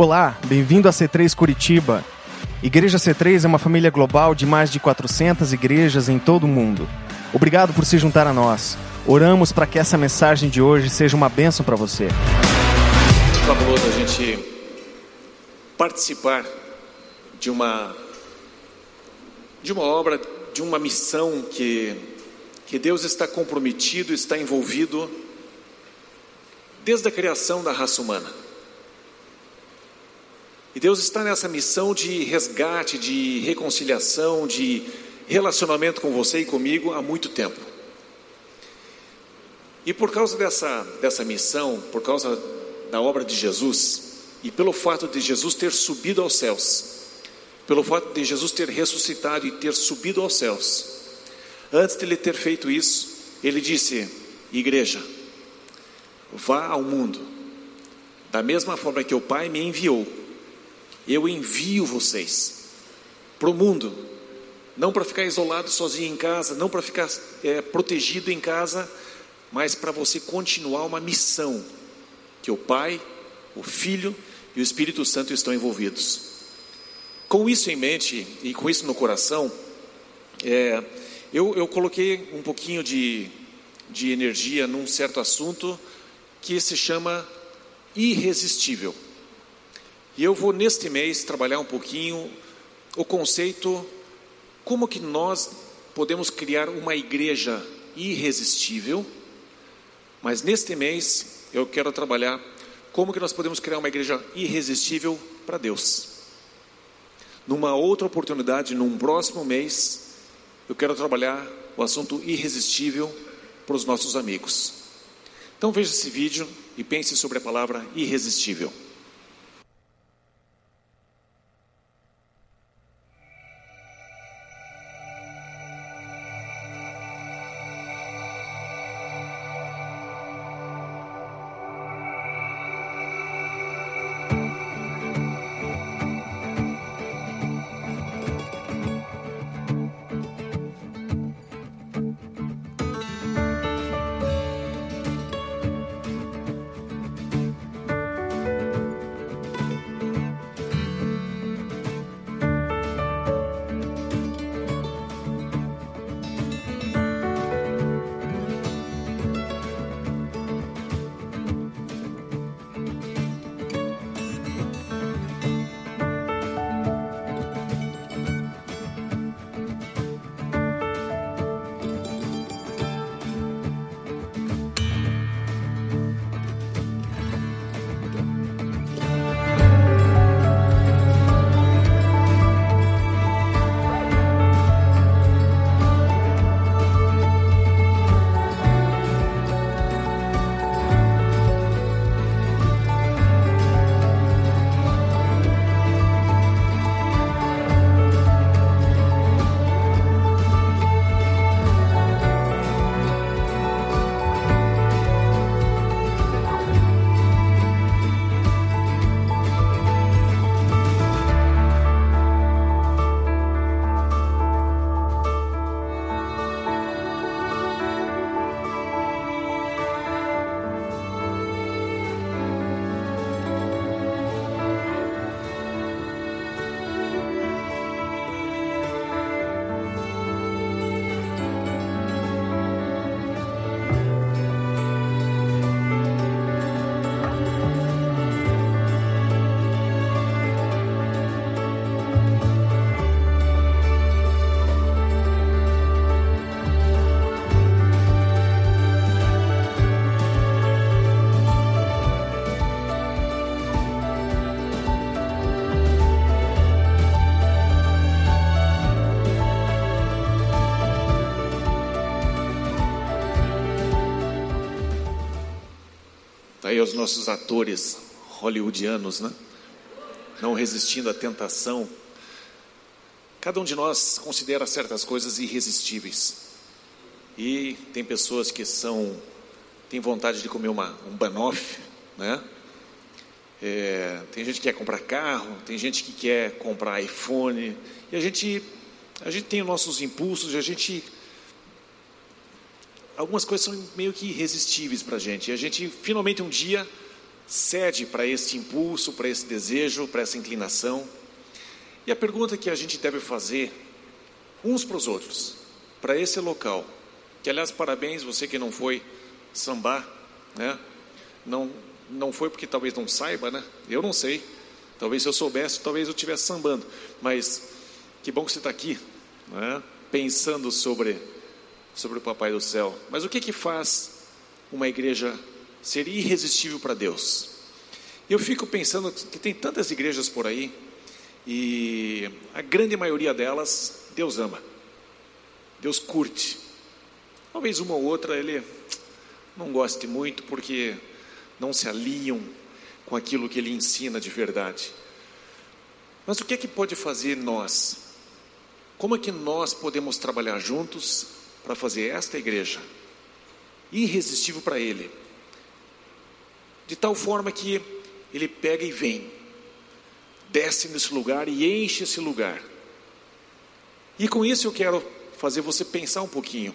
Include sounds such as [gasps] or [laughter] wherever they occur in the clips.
Olá, bem-vindo a C3 Curitiba. Igreja C3 é uma família global de mais de 400 igrejas em todo o mundo. Obrigado por se juntar a nós. Oramos para que essa mensagem de hoje seja uma bênção para você. Fabuloso a gente participar de uma de uma obra, de uma missão que que Deus está comprometido, está envolvido desde a criação da raça humana. E Deus está nessa missão de resgate, de reconciliação, de relacionamento com você e comigo há muito tempo. E por causa dessa, dessa missão, por causa da obra de Jesus, e pelo fato de Jesus ter subido aos céus, pelo fato de Jesus ter ressuscitado e ter subido aos céus, antes de ele ter feito isso, ele disse: Igreja, vá ao mundo, da mesma forma que o Pai me enviou eu envio vocês para o mundo, não para ficar isolado sozinho em casa, não para ficar é, protegido em casa, mas para você continuar uma missão que o Pai, o Filho e o Espírito Santo estão envolvidos. Com isso em mente e com isso no coração, é, eu, eu coloquei um pouquinho de, de energia num certo assunto que se chama irresistível. E eu vou neste mês trabalhar um pouquinho o conceito como que nós podemos criar uma igreja irresistível. Mas neste mês eu quero trabalhar como que nós podemos criar uma igreja irresistível para Deus. Numa outra oportunidade, num próximo mês, eu quero trabalhar o assunto irresistível para os nossos amigos. Então veja esse vídeo e pense sobre a palavra irresistível. Aí os nossos atores hollywoodianos, né? Não resistindo à tentação. Cada um de nós considera certas coisas irresistíveis. E tem pessoas que são tem vontade de comer uma, um banoffee, né? É, tem gente que quer comprar carro, tem gente que quer comprar iPhone, e a gente, a gente tem os nossos impulsos, a gente algumas coisas são meio que irresistíveis para a gente. E a gente finalmente um dia cede para este impulso, para esse desejo, para essa inclinação. E a pergunta que a gente deve fazer uns para os outros, para esse local, que aliás, parabéns você que não foi sambar, né? Não, não foi porque talvez não saiba, né? Eu não sei. Talvez se eu soubesse, talvez eu estivesse sambando. Mas que bom que você está aqui, né? pensando sobre, sobre o Papai do Céu. Mas o que que faz uma igreja ser irresistível para Deus? Eu fico pensando que tem tantas igrejas por aí e a grande maioria delas Deus ama, Deus curte. Talvez uma ou outra ele não goste muito porque não se aliam com aquilo que ele ensina de verdade. Mas o que é que pode fazer nós? Como é que nós podemos trabalhar juntos para fazer esta igreja irresistível para ele? De tal forma que ele pega e vem, desce nesse lugar e enche esse lugar. E com isso eu quero fazer você pensar um pouquinho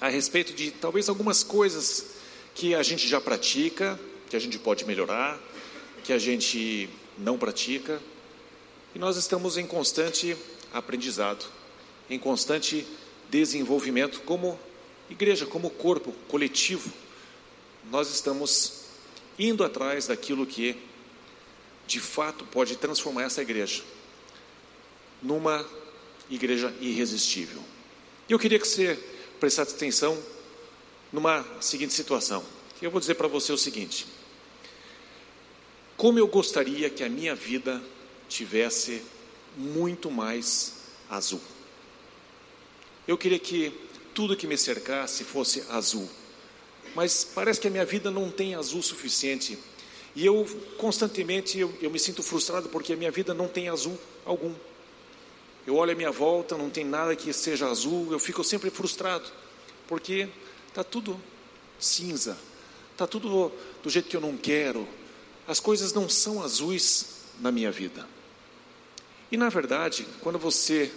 a respeito de talvez algumas coisas que a gente já pratica, que a gente pode melhorar, que a gente não pratica. E nós estamos em constante aprendizado, em constante desenvolvimento como igreja, como corpo coletivo. Nós estamos indo atrás daquilo que de fato pode transformar essa igreja numa igreja irresistível. Eu queria que você prestasse atenção numa seguinte situação. Eu vou dizer para você o seguinte: como eu gostaria que a minha vida tivesse muito mais azul. Eu queria que tudo que me cercasse fosse azul. Mas parece que a minha vida não tem azul suficiente. E eu constantemente eu, eu me sinto frustrado porque a minha vida não tem azul algum. Eu olho à minha volta, não tem nada que seja azul, eu fico sempre frustrado, porque está tudo cinza, está tudo do jeito que eu não quero, as coisas não são azuis na minha vida. E na verdade, quando você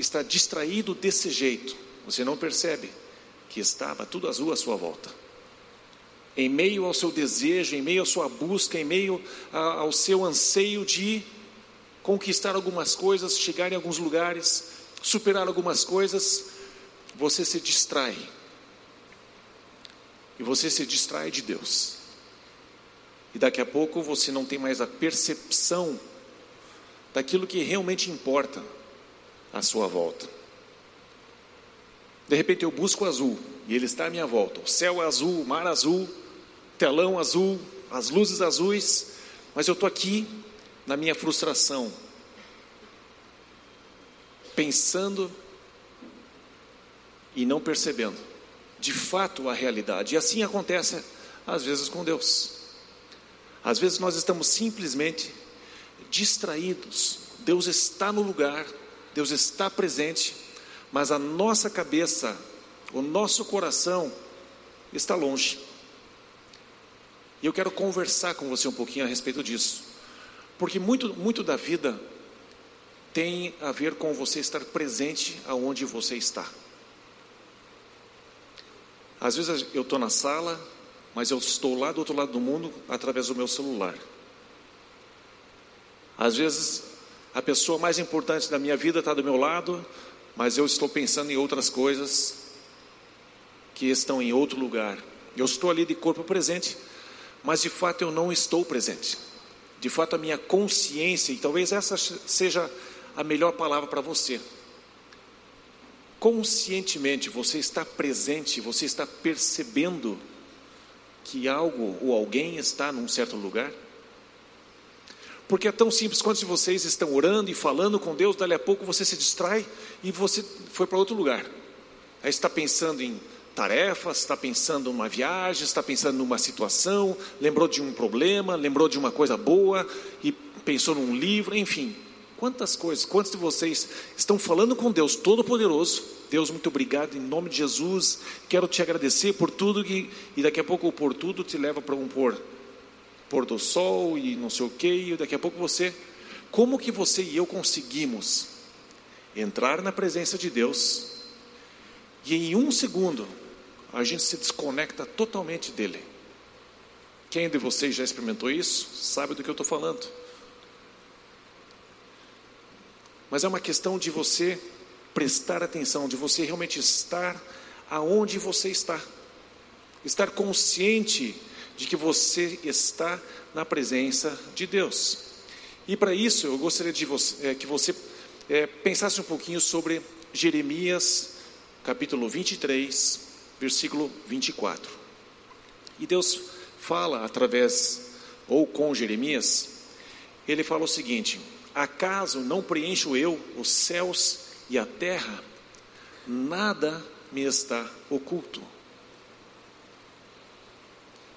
está distraído desse jeito, você não percebe que estava tudo azul à sua volta. Em meio ao seu desejo, em meio à sua busca, em meio ao seu anseio de conquistar algumas coisas, chegar em alguns lugares, superar algumas coisas, você se distrai. E você se distrai de Deus. E daqui a pouco você não tem mais a percepção daquilo que realmente importa à sua volta. De repente eu busco o azul e ele está à minha volta. O céu é azul, o mar azul, telão azul, as luzes azuis, mas eu estou aqui na minha frustração, pensando e não percebendo de fato a realidade. E assim acontece às vezes com Deus. Às vezes nós estamos simplesmente distraídos. Deus está no lugar, Deus está presente, mas a nossa cabeça, o nosso coração está longe. E eu quero conversar com você um pouquinho a respeito disso, porque muito, muito da vida tem a ver com você estar presente aonde você está. Às vezes eu estou na sala, mas eu estou lá do outro lado do mundo através do meu celular. Às vezes, a pessoa mais importante da minha vida está do meu lado, mas eu estou pensando em outras coisas que estão em outro lugar. Eu estou ali de corpo presente, mas de fato eu não estou presente. De fato, a minha consciência, e talvez essa seja a melhor palavra para você. Conscientemente você está presente, você está percebendo que algo ou alguém está num certo lugar? Porque é tão simples quando vocês estão orando e falando com Deus, dali a pouco você se distrai e você foi para outro lugar. Aí está pensando em tarefas, está pensando numa viagem, está pensando numa situação, lembrou de um problema, lembrou de uma coisa boa e pensou num livro, enfim. Quantas coisas, quantos de vocês estão falando com Deus Todo-Poderoso? Deus, muito obrigado em nome de Jesus. Quero te agradecer por tudo que, e daqui a pouco o por tudo te leva para um pôr, pôr do sol e não sei o que, e daqui a pouco você, como que você e eu conseguimos entrar na presença de Deus e em um segundo a gente se desconecta totalmente dele? Quem de vocês já experimentou isso, sabe do que eu estou falando. Mas é uma questão de você prestar atenção, de você realmente estar aonde você está. Estar consciente de que você está na presença de Deus. E para isso eu gostaria de você, é, que você é, pensasse um pouquinho sobre Jeremias, capítulo 23, versículo 24. E Deus fala através, ou com Jeremias, ele fala o seguinte: Acaso não preencho eu os céus e a terra? Nada me está oculto.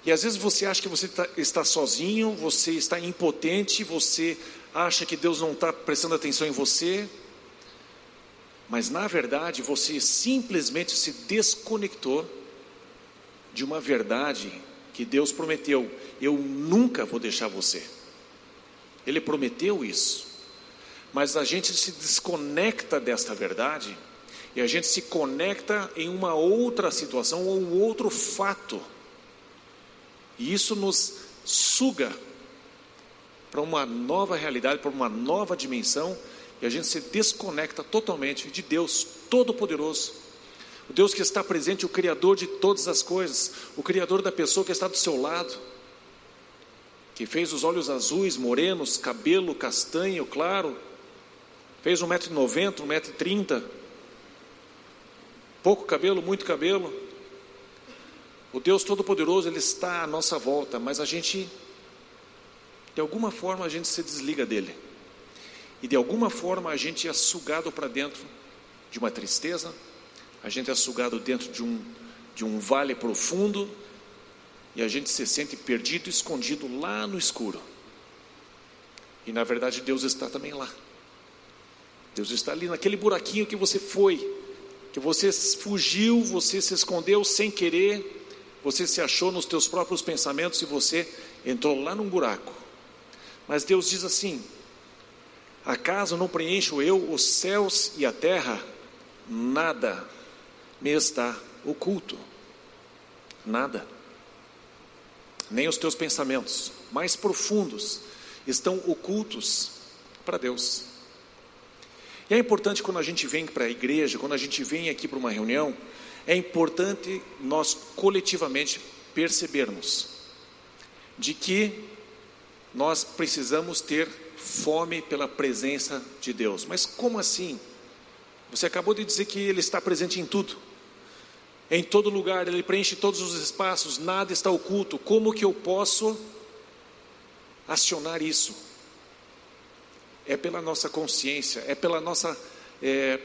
E às vezes você acha que você tá, está sozinho, você está impotente, você acha que Deus não está prestando atenção em você, mas na verdade você simplesmente se desconectou de uma verdade que Deus prometeu: eu nunca vou deixar você. Ele prometeu isso, mas a gente se desconecta desta verdade e a gente se conecta em uma outra situação ou um outro fato e isso nos suga para uma nova realidade, para uma nova dimensão, e a gente se desconecta totalmente de Deus Todo-Poderoso, o Deus que está presente, o Criador de todas as coisas, o Criador da pessoa que está do seu lado, que fez os olhos azuis, morenos, cabelo castanho, claro, fez um metro e noventa, um metro e trinta, pouco cabelo, muito cabelo, o Deus Todo-Poderoso, Ele está à nossa volta, mas a gente, de alguma forma, a gente se desliga dele. E de alguma forma a gente é sugado para dentro de uma tristeza, a gente é sugado dentro de um, de um vale profundo, e a gente se sente perdido, escondido lá no escuro. E na verdade Deus está também lá. Deus está ali naquele buraquinho que você foi, que você fugiu, você se escondeu sem querer, você se achou nos teus próprios pensamentos e você entrou lá num buraco. Mas Deus diz assim: Acaso não preencho eu os céus e a terra? Nada me está oculto. Nada. Nem os teus pensamentos mais profundos estão ocultos para Deus. E é importante quando a gente vem para a igreja, quando a gente vem aqui para uma reunião, é importante nós coletivamente percebermos de que nós precisamos ter fome pela presença de Deus. Mas como assim? Você acabou de dizer que Ele está presente em tudo, em todo lugar, Ele preenche todos os espaços, nada está oculto. Como que eu posso acionar isso? É pela nossa consciência, é pela nossa é,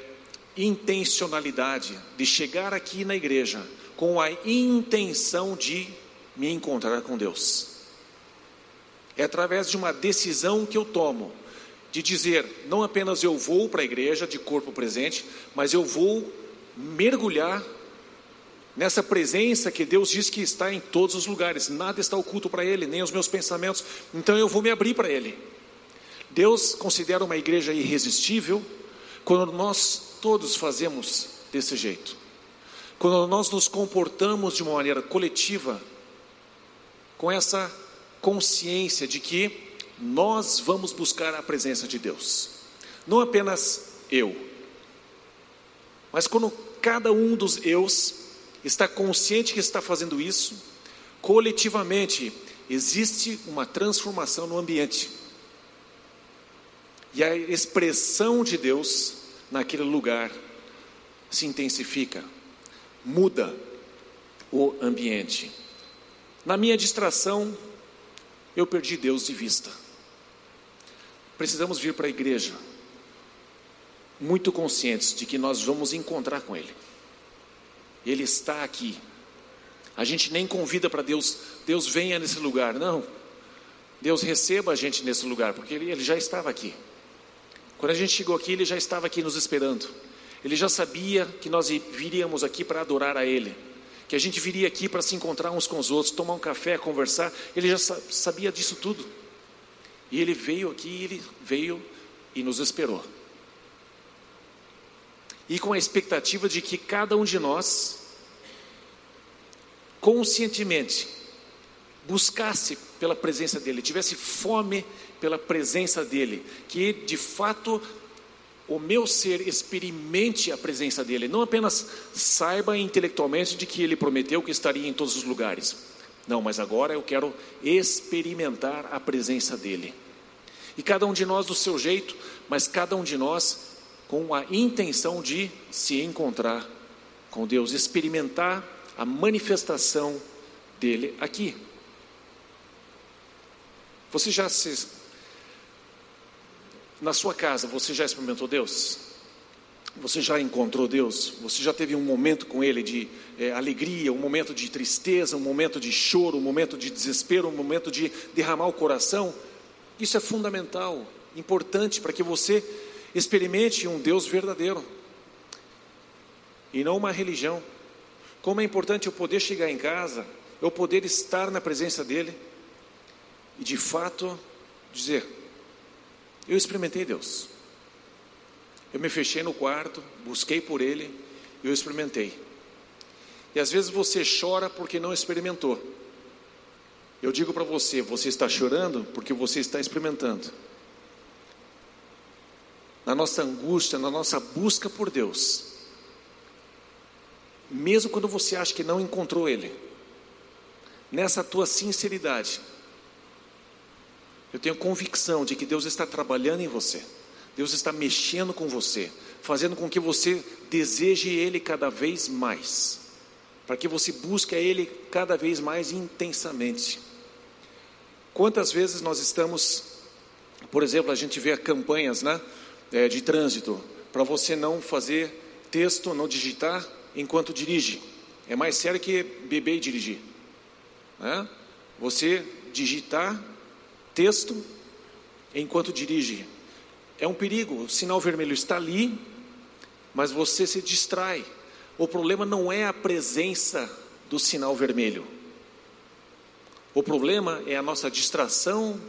intencionalidade de chegar aqui na igreja com a intenção de me encontrar com Deus. É através de uma decisão que eu tomo de dizer, não apenas eu vou para a igreja de corpo presente, mas eu vou mergulhar nessa presença que Deus diz que está em todos os lugares, nada está oculto para Ele, nem os meus pensamentos, então eu vou me abrir para Ele. Deus considera uma igreja irresistível quando nós todos fazemos desse jeito. Quando nós nos comportamos de uma maneira coletiva, com essa consciência de que nós vamos buscar a presença de Deus, não apenas eu, mas quando cada um dos eus está consciente que está fazendo isso, coletivamente existe uma transformação no ambiente. E a expressão de Deus naquele lugar se intensifica, muda o ambiente. Na minha distração, eu perdi Deus de vista. Precisamos vir para a igreja muito conscientes de que nós vamos encontrar com Ele. Ele está aqui. A gente nem convida para Deus, Deus venha nesse lugar, não. Deus receba a gente nesse lugar, porque Ele, ele já estava aqui. Quando a gente chegou aqui, ele já estava aqui nos esperando. Ele já sabia que nós viríamos aqui para adorar a Ele, que a gente viria aqui para se encontrar uns com os outros, tomar um café, conversar. Ele já sabia disso tudo. E ele veio aqui, ele veio e nos esperou. E com a expectativa de que cada um de nós, conscientemente, buscasse pela presença dele, tivesse fome pela presença dele, que de fato o meu ser experimente a presença dele, não apenas saiba intelectualmente de que ele prometeu que estaria em todos os lugares. Não, mas agora eu quero experimentar a presença dele. E cada um de nós do seu jeito, mas cada um de nós com a intenção de se encontrar com Deus, experimentar a manifestação dele aqui. Você já se na sua casa, você já experimentou Deus? Você já encontrou Deus? Você já teve um momento com Ele de é, alegria, um momento de tristeza, um momento de choro, um momento de desespero, um momento de derramar o coração? Isso é fundamental, importante para que você experimente um Deus verdadeiro e não uma religião. Como é importante eu poder chegar em casa, eu poder estar na presença dEle e de fato dizer: eu experimentei Deus. Eu me fechei no quarto, busquei por Ele, eu experimentei. E às vezes você chora porque não experimentou. Eu digo para você, você está chorando porque você está experimentando. Na nossa angústia, na nossa busca por Deus, mesmo quando você acha que não encontrou Ele, nessa tua sinceridade, eu tenho convicção de que Deus está trabalhando em você. Deus está mexendo com você, fazendo com que você deseje Ele cada vez mais, para que você busque Ele cada vez mais intensamente. Quantas vezes nós estamos, por exemplo, a gente vê campanhas né, é, de trânsito, para você não fazer texto, não digitar enquanto dirige. É mais sério que beber e dirigir. Né? Você digitar texto enquanto dirige. É um perigo, o sinal vermelho está ali, mas você se distrai. O problema não é a presença do sinal vermelho. O problema é a nossa distração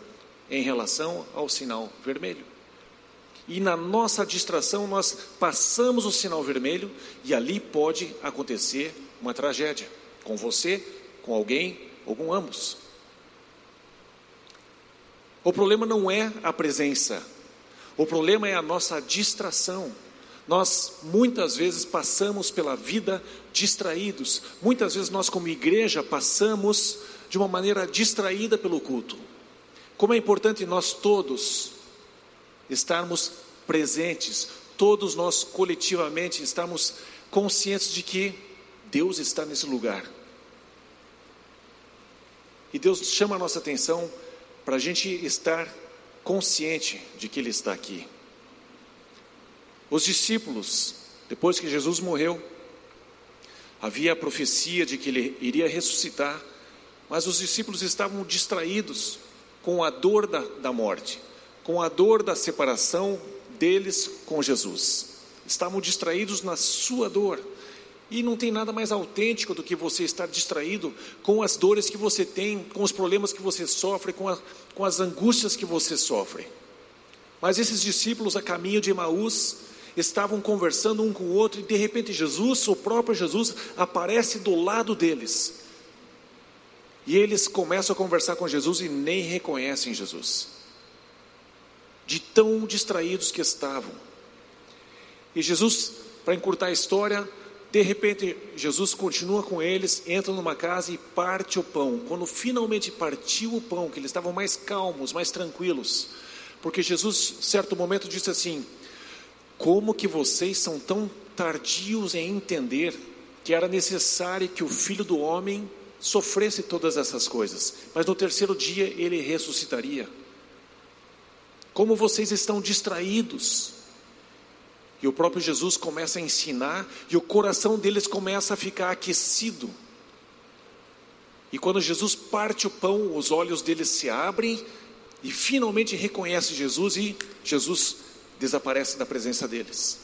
em relação ao sinal vermelho. E na nossa distração nós passamos o sinal vermelho e ali pode acontecer uma tragédia com você, com alguém ou com ambos. O problema não é a presença, o problema é a nossa distração. Nós muitas vezes passamos pela vida distraídos, muitas vezes nós, como igreja, passamos de uma maneira distraída pelo culto. Como é importante nós todos estarmos presentes, todos nós coletivamente estarmos conscientes de que Deus está nesse lugar. E Deus chama a nossa atenção para a gente estar consciente de que Ele está aqui. Os discípulos, depois que Jesus morreu, havia a profecia de que Ele iria ressuscitar, mas os discípulos estavam distraídos com a dor da, da morte, com a dor da separação deles com Jesus. Estavam distraídos na sua dor e não tem nada mais autêntico do que você estar distraído com as dores que você tem, com os problemas que você sofre, com, a, com as angústias que você sofre. Mas esses discípulos a caminho de Emaús estavam conversando um com o outro e de repente Jesus, o próprio Jesus, aparece do lado deles. E eles começam a conversar com Jesus e nem reconhecem Jesus. De tão distraídos que estavam. E Jesus, para encurtar a história, de repente, Jesus continua com eles, entra numa casa e parte o pão. Quando finalmente partiu o pão, que eles estavam mais calmos, mais tranquilos, porque Jesus, certo momento, disse assim: Como que vocês são tão tardios em entender que era necessário que o filho do homem sofresse todas essas coisas, mas no terceiro dia ele ressuscitaria? Como vocês estão distraídos? E o próprio Jesus começa a ensinar e o coração deles começa a ficar aquecido. E quando Jesus parte o pão, os olhos deles se abrem e finalmente reconhece Jesus e Jesus desaparece da presença deles.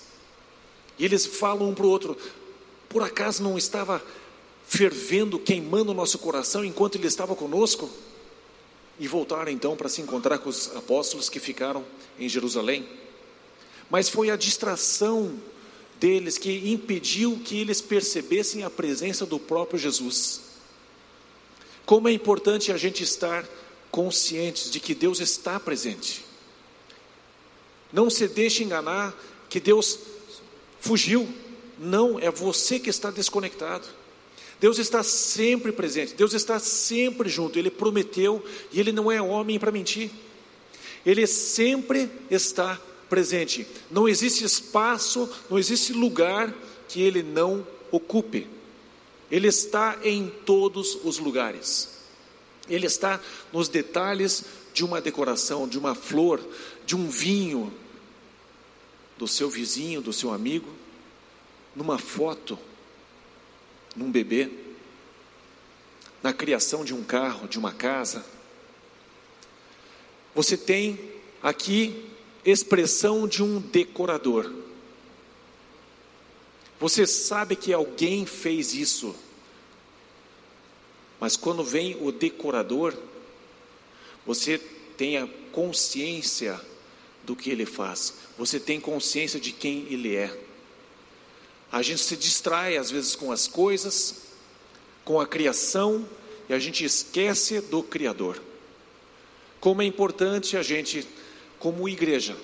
E eles falam um para o outro: por acaso não estava fervendo, queimando o nosso coração enquanto ele estava conosco? E voltaram então para se encontrar com os apóstolos que ficaram em Jerusalém mas foi a distração deles que impediu que eles percebessem a presença do próprio Jesus. Como é importante a gente estar conscientes de que Deus está presente. Não se deixe enganar que Deus fugiu. Não, é você que está desconectado. Deus está sempre presente, Deus está sempre junto. Ele prometeu e ele não é homem para mentir. Ele sempre está presente. Não existe espaço, não existe lugar que ele não ocupe. Ele está em todos os lugares. Ele está nos detalhes de uma decoração, de uma flor, de um vinho, do seu vizinho, do seu amigo, numa foto, num bebê, na criação de um carro, de uma casa. Você tem aqui expressão de um decorador. Você sabe que alguém fez isso, mas quando vem o decorador, você tem a consciência do que ele faz, você tem consciência de quem ele é. A gente se distrai às vezes com as coisas, com a criação, e a gente esquece do Criador. Como é importante a gente, como igreja,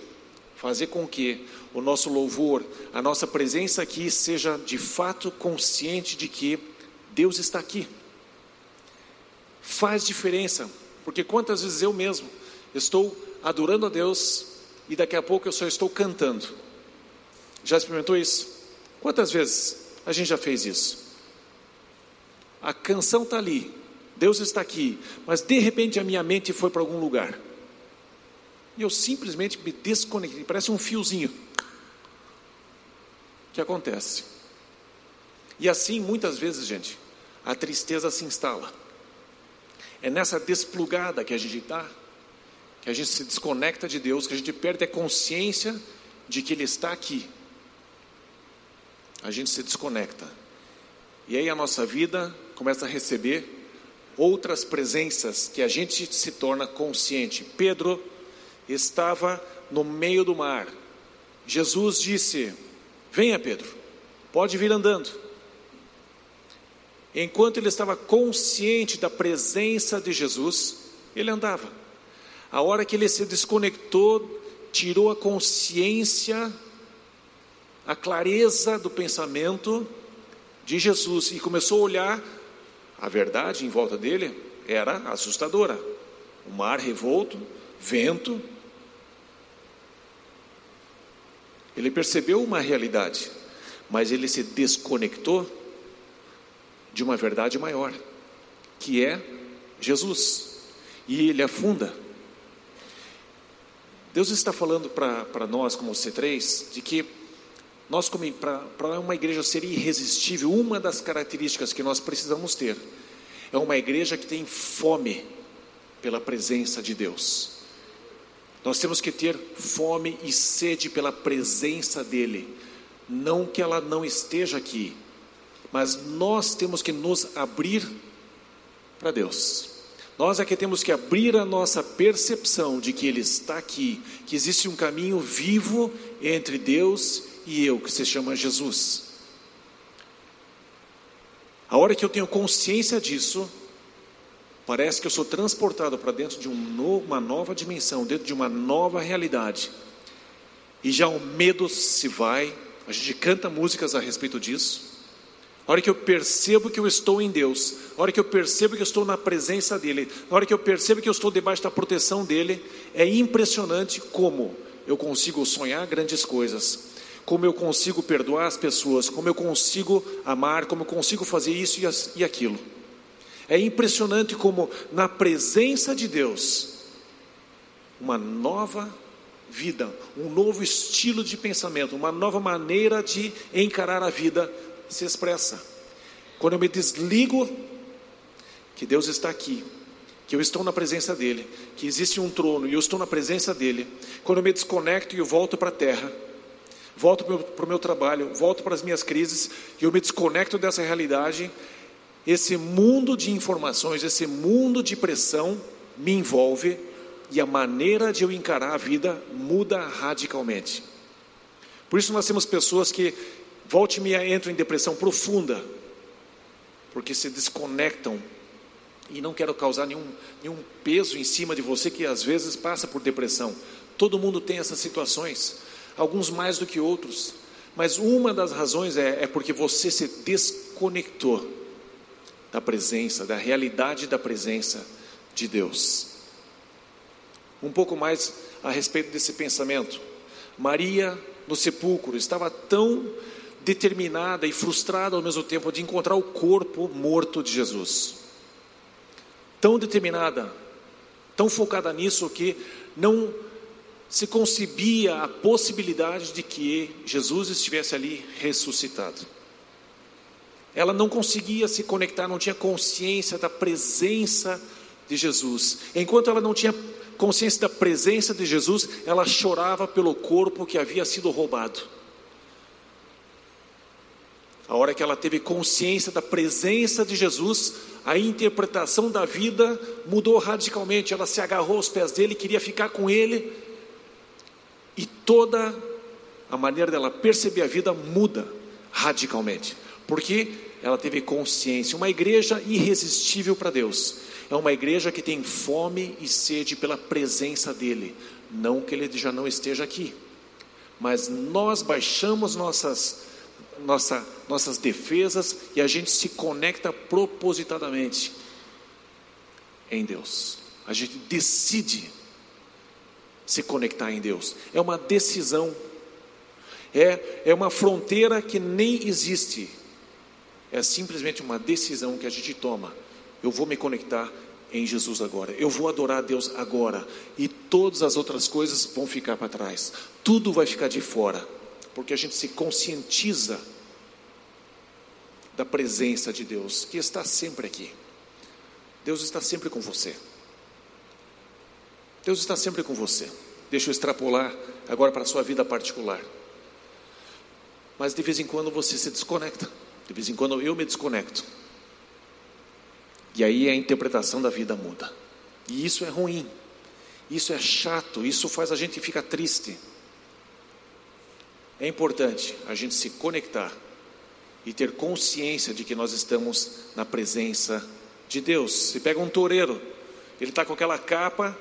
fazer com que o nosso louvor, a nossa presença aqui seja de fato consciente de que Deus está aqui. Faz diferença, porque quantas vezes eu mesmo estou adorando a Deus e daqui a pouco eu só estou cantando. Já experimentou isso? Quantas vezes a gente já fez isso? A canção está ali, Deus está aqui, mas de repente a minha mente foi para algum lugar. E eu simplesmente me desconectei, parece um fiozinho que acontece. E assim, muitas vezes, gente, a tristeza se instala. É nessa desplugada que a gente está, que a gente se desconecta de Deus, que a gente perde a consciência de que Ele está aqui. A gente se desconecta. E aí a nossa vida começa a receber outras presenças que a gente se torna consciente. Pedro estava no meio do mar. Jesus disse: Venha, Pedro, pode vir andando. Enquanto ele estava consciente da presença de Jesus, ele andava. A hora que ele se desconectou, tirou a consciência, a clareza do pensamento de Jesus e começou a olhar, a verdade em volta dele era assustadora. O mar revolto, vento. Ele percebeu uma realidade, mas ele se desconectou de uma verdade maior, que é Jesus. E ele afunda. Deus está falando para nós, como C3, de que nós, para uma igreja ser irresistível, uma das características que nós precisamos ter é uma igreja que tem fome pela presença de Deus. Nós temos que ter fome e sede pela presença dEle, não que ela não esteja aqui, mas nós temos que nos abrir para Deus. Nós é que temos que abrir a nossa percepção de que Ele está aqui, que existe um caminho vivo entre Deus e eu, que se chama Jesus. A hora que eu tenho consciência disso, parece que eu sou transportado para dentro de um uma nova dimensão, dentro de uma nova realidade. E já o medo se vai, a gente canta músicas a respeito disso. A hora que eu percebo que eu estou em Deus, a hora que eu percebo que eu estou na presença dEle, a hora que eu percebo que eu estou debaixo da proteção dEle, é impressionante como eu consigo sonhar grandes coisas, como eu consigo perdoar as pessoas, como eu consigo amar, como eu consigo fazer isso e aquilo. É impressionante como na presença de Deus, uma nova vida, um novo estilo de pensamento, uma nova maneira de encarar a vida se expressa. Quando eu me desligo que Deus está aqui, que eu estou na presença dEle, que existe um trono e eu estou na presença dEle, quando eu me desconecto e eu volto para a terra, volto para o meu, trabalho, volto para as minhas crises e eu me desconecto dessa realidade, esse mundo de informações, esse mundo de pressão me envolve e a maneira de eu encarar a vida muda radicalmente. Por isso nós temos pessoas que Volte-me entram em depressão profunda, porque se desconectam E não quero causar nenhum, nenhum peso em cima de você que às vezes passa por depressão. Todo mundo tem essas situações, alguns mais do que outros. Mas uma das razões é, é porque você se desconectou da presença, da realidade da presença de Deus. Um pouco mais a respeito desse pensamento. Maria, no sepulcro, estava tão determinada e frustrada ao mesmo tempo de encontrar o corpo morto de Jesus. Tão determinada, tão focada nisso que não se concebia a possibilidade de que Jesus estivesse ali ressuscitado. Ela não conseguia se conectar, não tinha consciência da presença de Jesus. Enquanto ela não tinha consciência da presença de Jesus, ela chorava pelo corpo que havia sido roubado. A hora que ela teve consciência da presença de Jesus, a interpretação da vida mudou radicalmente. Ela se agarrou aos pés dele, queria ficar com ele, e toda a maneira dela perceber a vida muda radicalmente, porque ela teve consciência. Uma igreja irresistível para Deus é uma igreja que tem fome e sede pela presença dEle, não que Ele já não esteja aqui, mas nós baixamos nossas nossa, nossas defesas e a gente se conecta propositadamente em Deus. A gente decide se conectar em Deus. É uma decisão. É, é uma fronteira que nem existe. É simplesmente uma decisão que a gente toma. Eu vou me conectar em Jesus agora. Eu vou adorar a Deus agora. E todas as outras coisas vão ficar para trás. Tudo vai ficar de fora porque a gente se conscientiza da presença de Deus, que está sempre aqui. Deus está sempre com você. Deus está sempre com você. Deixa eu extrapolar agora para a sua vida particular. Mas de vez em quando você se desconecta. De vez em quando eu me desconecto. E aí a interpretação da vida muda. E isso é ruim. Isso é chato. Isso faz a gente ficar triste. É importante a gente se conectar e ter consciência de que nós estamos na presença de Deus. Se pega um toureiro, ele está com aquela capa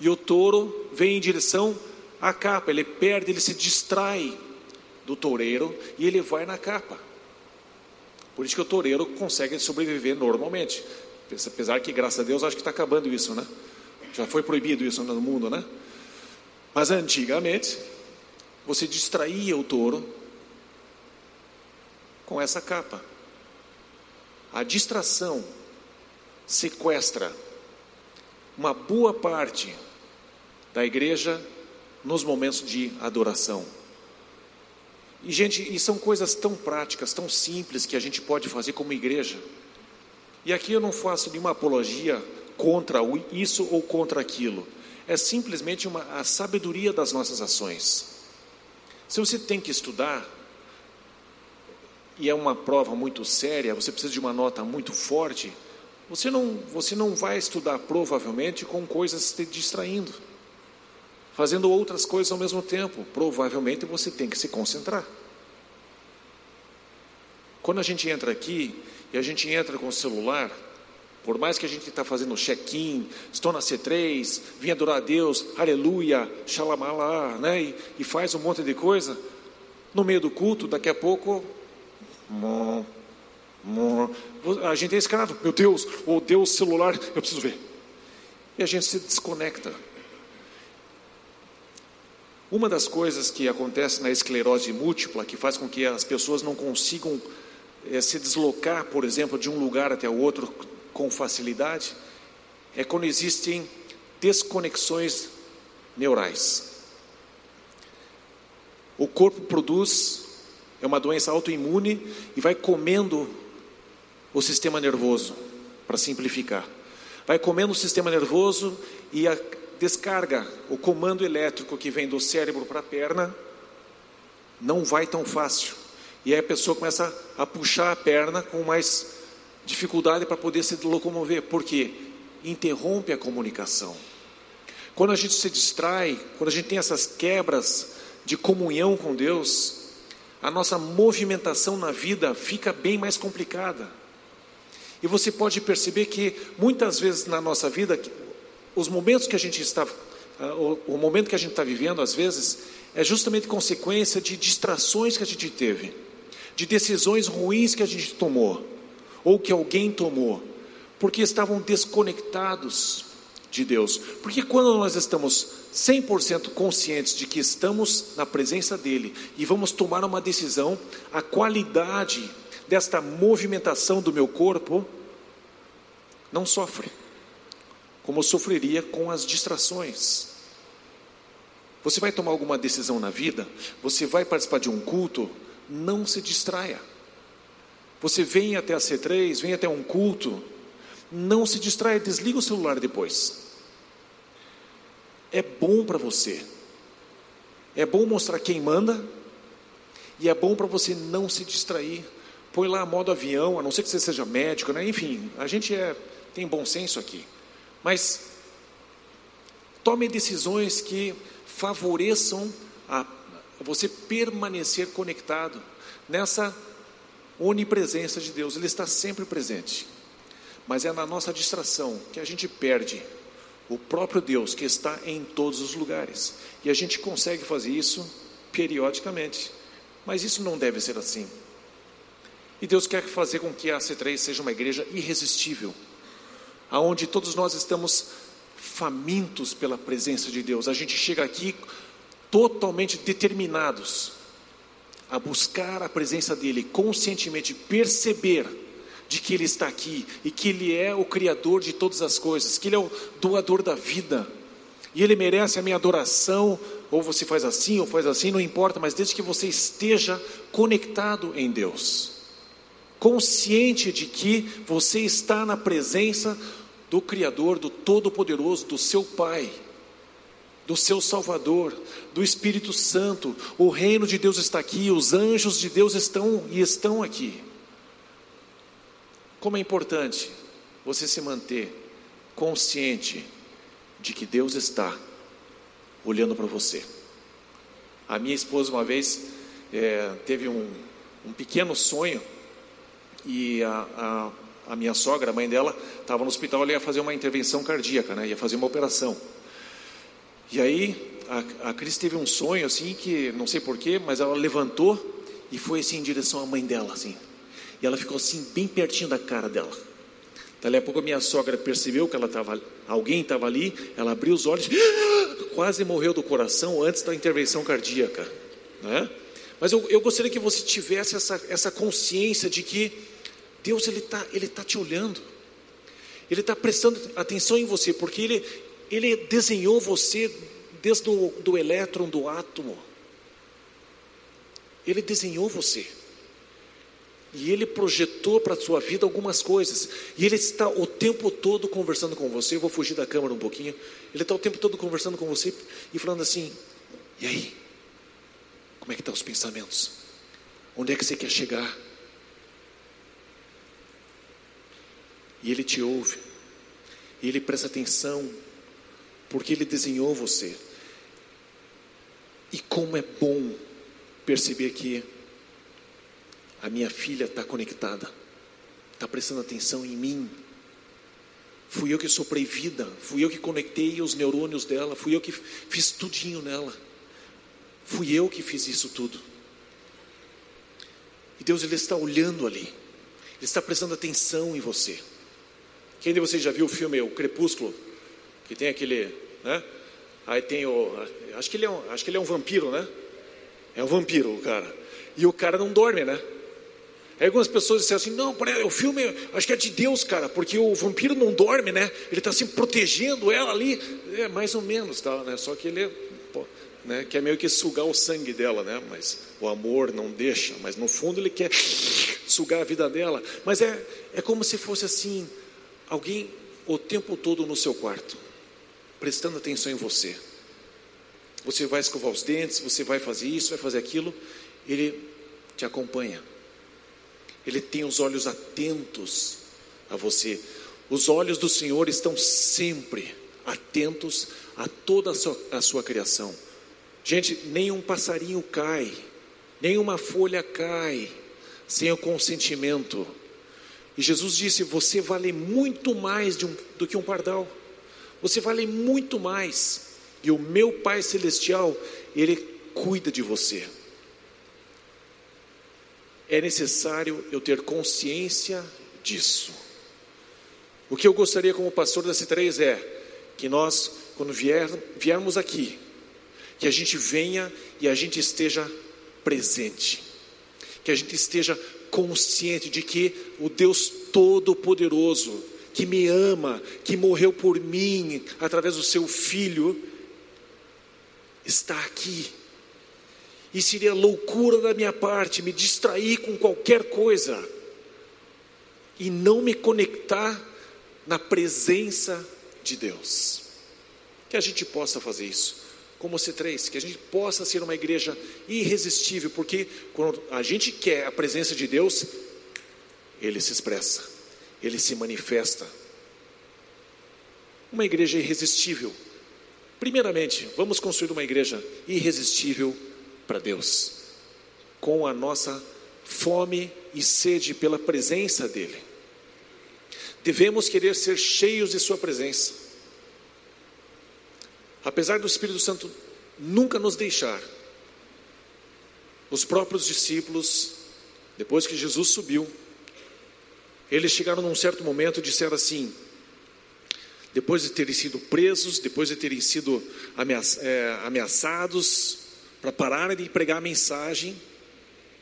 e o touro vem em direção à capa, ele perde, ele se distrai do toureiro e ele vai na capa. Por isso que o toureiro consegue sobreviver normalmente. Apesar que, graças a Deus, acho que está acabando isso, né? Já foi proibido isso no mundo, né? Mas antigamente, você distraía o touro com essa capa. A distração sequestra uma boa parte da igreja nos momentos de adoração. E, gente, e são coisas tão práticas, tão simples que a gente pode fazer como igreja. E aqui eu não faço nenhuma apologia contra isso ou contra aquilo. É simplesmente uma, a sabedoria das nossas ações. Se você tem que estudar, e é uma prova muito séria, você precisa de uma nota muito forte, você não, você não vai estudar provavelmente com coisas te distraindo, fazendo outras coisas ao mesmo tempo. Provavelmente você tem que se concentrar. Quando a gente entra aqui e a gente entra com o celular, por mais que a gente está fazendo check-in, estou na C3, vim adorar a Deus, aleluia, xalamalá, né? E, e, faz um monte de coisa, no meio do culto, daqui a pouco, a gente é escravo, meu Deus, ou oh Deus celular, eu preciso ver. E a gente se desconecta. Uma das coisas que acontece na esclerose múltipla, que faz com que as pessoas não consigam é, se deslocar, por exemplo, de um lugar até o outro com facilidade é quando existem desconexões neurais. O corpo produz, é uma doença autoimune e vai comendo o sistema nervoso, para simplificar. Vai comendo o sistema nervoso e a descarga, o comando elétrico que vem do cérebro para a perna, não vai tão fácil. E aí a pessoa começa a puxar a perna com mais dificuldade para poder se locomover, porque interrompe a comunicação. Quando a gente se distrai, quando a gente tem essas quebras de comunhão com Deus, a nossa movimentação na vida fica bem mais complicada. E você pode perceber que muitas vezes na nossa vida, os momentos que a gente está, ah, o momento que a gente está vivendo, às vezes, é justamente consequência de distrações que a gente teve, de decisões ruins que a gente tomou, ou que alguém tomou, porque estavam desconectados de Deus. Porque quando nós estamos 100% conscientes de que estamos na presença dEle e vamos tomar uma decisão, a qualidade desta movimentação do meu corpo não sofre, como sofreria com as distrações. Você vai tomar alguma decisão na vida, você vai participar de um culto, não se distraia. Você vem até a C3, vem até um culto, não se distraia, desliga o celular depois. É bom para você. É bom mostrar quem manda e é bom para você não se distrair. Põe lá modo avião, a não ser que você seja médico, né? Enfim, a gente é, tem bom senso aqui. Mas tome decisões que favoreçam a, a você permanecer conectado nessa onipresença de Deus. Ele está sempre presente. Mas é na nossa distração que a gente perde o próprio Deus que está em todos os lugares. E a gente consegue fazer isso periodicamente. Mas isso não deve ser assim. E Deus quer fazer com que a C3 seja uma igreja irresistível, aonde todos nós estamos famintos pela presença de Deus. A gente chega aqui totalmente determinados a buscar a presença dele, conscientemente perceber de que Ele está aqui e que Ele é o Criador de todas as coisas, que Ele é o doador da vida e Ele merece a minha adoração. Ou você faz assim ou faz assim, não importa, mas desde que você esteja conectado em Deus, consciente de que você está na presença do Criador, do Todo-Poderoso, do seu Pai, do seu Salvador, do Espírito Santo. O reino de Deus está aqui, os anjos de Deus estão e estão aqui. Como é importante você se manter consciente de que Deus está olhando para você. A minha esposa, uma vez, é, teve um, um, pequeno sonho e a, a, a, minha sogra, a mãe dela, estava no hospital, ela ia fazer uma intervenção cardíaca, né, ia fazer uma operação. E aí a, a Cris teve um sonho assim que não sei porquê, mas ela levantou e foi assim em direção à mãe dela, assim. E ela ficou assim, bem pertinho da cara dela. Dali a pouco a minha sogra percebeu que ela estava, alguém estava ali, ela abriu os olhos, [gasps] quase morreu do coração antes da intervenção cardíaca. Né? Mas eu, eu gostaria que você tivesse essa, essa consciência de que Deus ele está ele tá te olhando, Ele está prestando atenção em você, porque Ele, ele desenhou você desde o do elétron, do átomo. Ele desenhou você. E ele projetou para a sua vida algumas coisas. E ele está o tempo todo conversando com você. Eu vou fugir da câmera um pouquinho. Ele está o tempo todo conversando com você e falando assim: e aí? Como é que estão tá os pensamentos? Onde é que você quer chegar? E ele te ouve. E ele presta atenção. Porque ele desenhou você. E como é bom perceber que a minha filha está conectada, está prestando atenção em mim. Fui eu que soprei vida, fui eu que conectei os neurônios dela, fui eu que fiz tudinho nela. Fui eu que fiz isso tudo. E Deus ele está olhando ali, Ele está prestando atenção em você. Quem de vocês já viu o filme O Crepúsculo? Que tem aquele, né? Aí tem o, acho que ele é um, acho que ele é um vampiro, né? É um vampiro o cara. E o cara não dorme, né? Aí algumas pessoas disseram assim: não, o filme acho que é de Deus, cara, porque o vampiro não dorme, né? Ele está assim protegendo ela ali. É mais ou menos, tá, né? Só que ele pô, né, quer meio que sugar o sangue dela, né? Mas o amor não deixa, mas no fundo ele quer sugar a vida dela. Mas é, é como se fosse assim: alguém o tempo todo no seu quarto, prestando atenção em você. Você vai escovar os dentes, você vai fazer isso, vai fazer aquilo, ele te acompanha. Ele tem os olhos atentos a você. Os olhos do Senhor estão sempre atentos a toda a sua, a sua criação. Gente, nenhum passarinho cai, nenhuma folha cai sem o consentimento E Jesus disse: Você vale muito mais um, do que um pardal. Você vale muito mais. E o meu Pai Celestial, Ele cuida de você. É necessário eu ter consciência disso. O que eu gostaria como pastor da C3 é que nós, quando vier, viermos aqui, que a gente venha e a gente esteja presente, que a gente esteja consciente de que o Deus Todo-Poderoso, que me ama, que morreu por mim através do seu Filho, está aqui. E seria loucura da minha parte me distrair com qualquer coisa e não me conectar na presença de Deus. Que a gente possa fazer isso, como C3, que a gente possa ser uma igreja irresistível, porque quando a gente quer a presença de Deus, Ele se expressa, Ele se manifesta. Uma igreja irresistível Primeiramente, vamos construir uma igreja irresistível para Deus, com a nossa fome e sede pela presença dEle. Devemos querer ser cheios de Sua presença. Apesar do Espírito Santo nunca nos deixar, os próprios discípulos, depois que Jesus subiu, eles chegaram num certo momento e disseram assim: depois de terem sido presos, depois de terem sido é, ameaçados, para pararem de pregar a mensagem,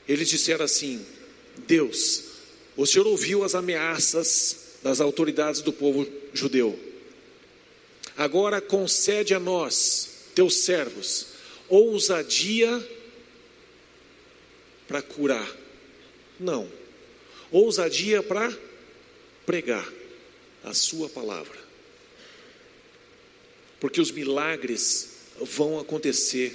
eles disseram assim: Deus, o Senhor ouviu as ameaças das autoridades do povo judeu, agora concede a nós, teus servos, ousadia para curar, não, ousadia para pregar a Sua palavra. Porque os milagres vão acontecer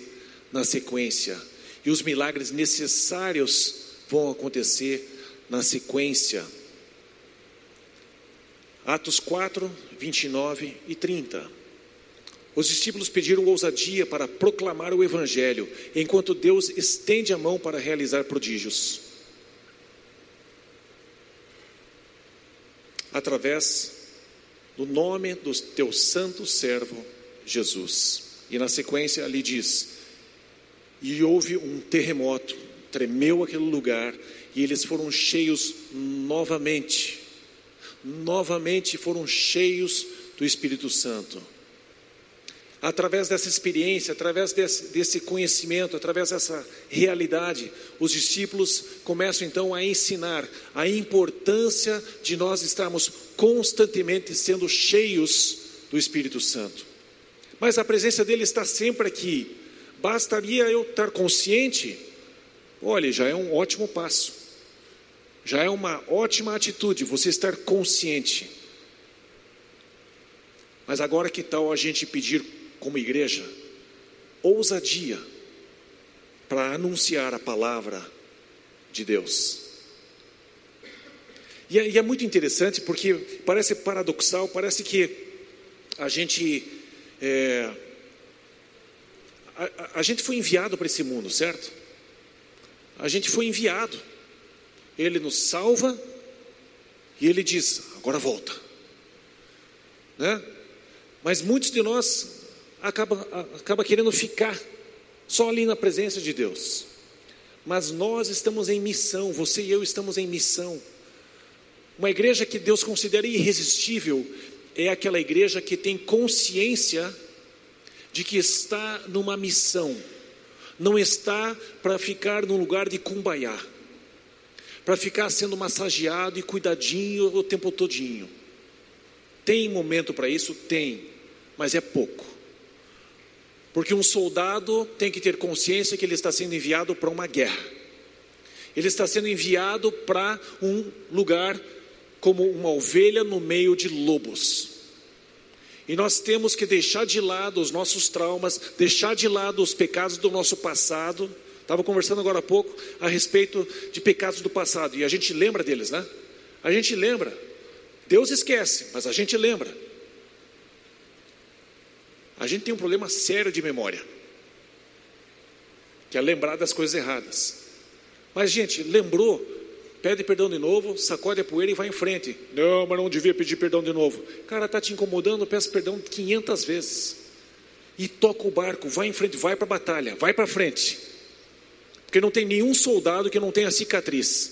na sequência, e os milagres necessários vão acontecer na sequência. Atos 4, 29 e 30. Os discípulos pediram ousadia para proclamar o Evangelho, enquanto Deus estende a mão para realizar prodígios. Através do nome do teu santo servo Jesus. E na sequência ali diz: E houve um terremoto, tremeu aquele lugar, e eles foram cheios novamente, novamente foram cheios do Espírito Santo. Através dessa experiência, através desse, desse, conhecimento, através dessa realidade, os discípulos começam então a ensinar a importância de nós estarmos constantemente sendo cheios do Espírito Santo mas a presença dele está sempre aqui. Bastaria eu estar consciente, olha, já é um ótimo passo, já é uma ótima atitude você estar consciente. Mas agora que tal a gente pedir como igreja ousadia para anunciar a palavra de Deus? E é, e é muito interessante porque parece paradoxal, parece que a gente é, a, a gente foi enviado para esse mundo, certo? A gente foi enviado. Ele nos salva e ele diz: agora volta. Né? Mas muitos de nós acaba, acaba querendo ficar só ali na presença de Deus. Mas nós estamos em missão, você e eu estamos em missão. Uma igreja que Deus considera irresistível é aquela igreja que tem consciência de que está numa missão, não está para ficar num lugar de cumbaiá, para ficar sendo massageado e cuidadinho o tempo todinho. Tem momento para isso? Tem, mas é pouco. Porque um soldado tem que ter consciência que ele está sendo enviado para uma guerra. Ele está sendo enviado para um lugar como uma ovelha no meio de lobos. E nós temos que deixar de lado os nossos traumas, deixar de lado os pecados do nosso passado. Estava conversando agora há pouco a respeito de pecados do passado, e a gente lembra deles, né? A gente lembra. Deus esquece, mas a gente lembra. A gente tem um problema sério de memória, que é lembrar das coisas erradas. Mas, gente, lembrou, pede perdão de novo, sacode a poeira e vai em frente. Não, mas não devia pedir perdão de novo. Cara, está te incomodando, peça perdão 500 vezes. E toca o barco, vai em frente, vai para a batalha, vai para frente. Porque não tem nenhum soldado que não tenha cicatriz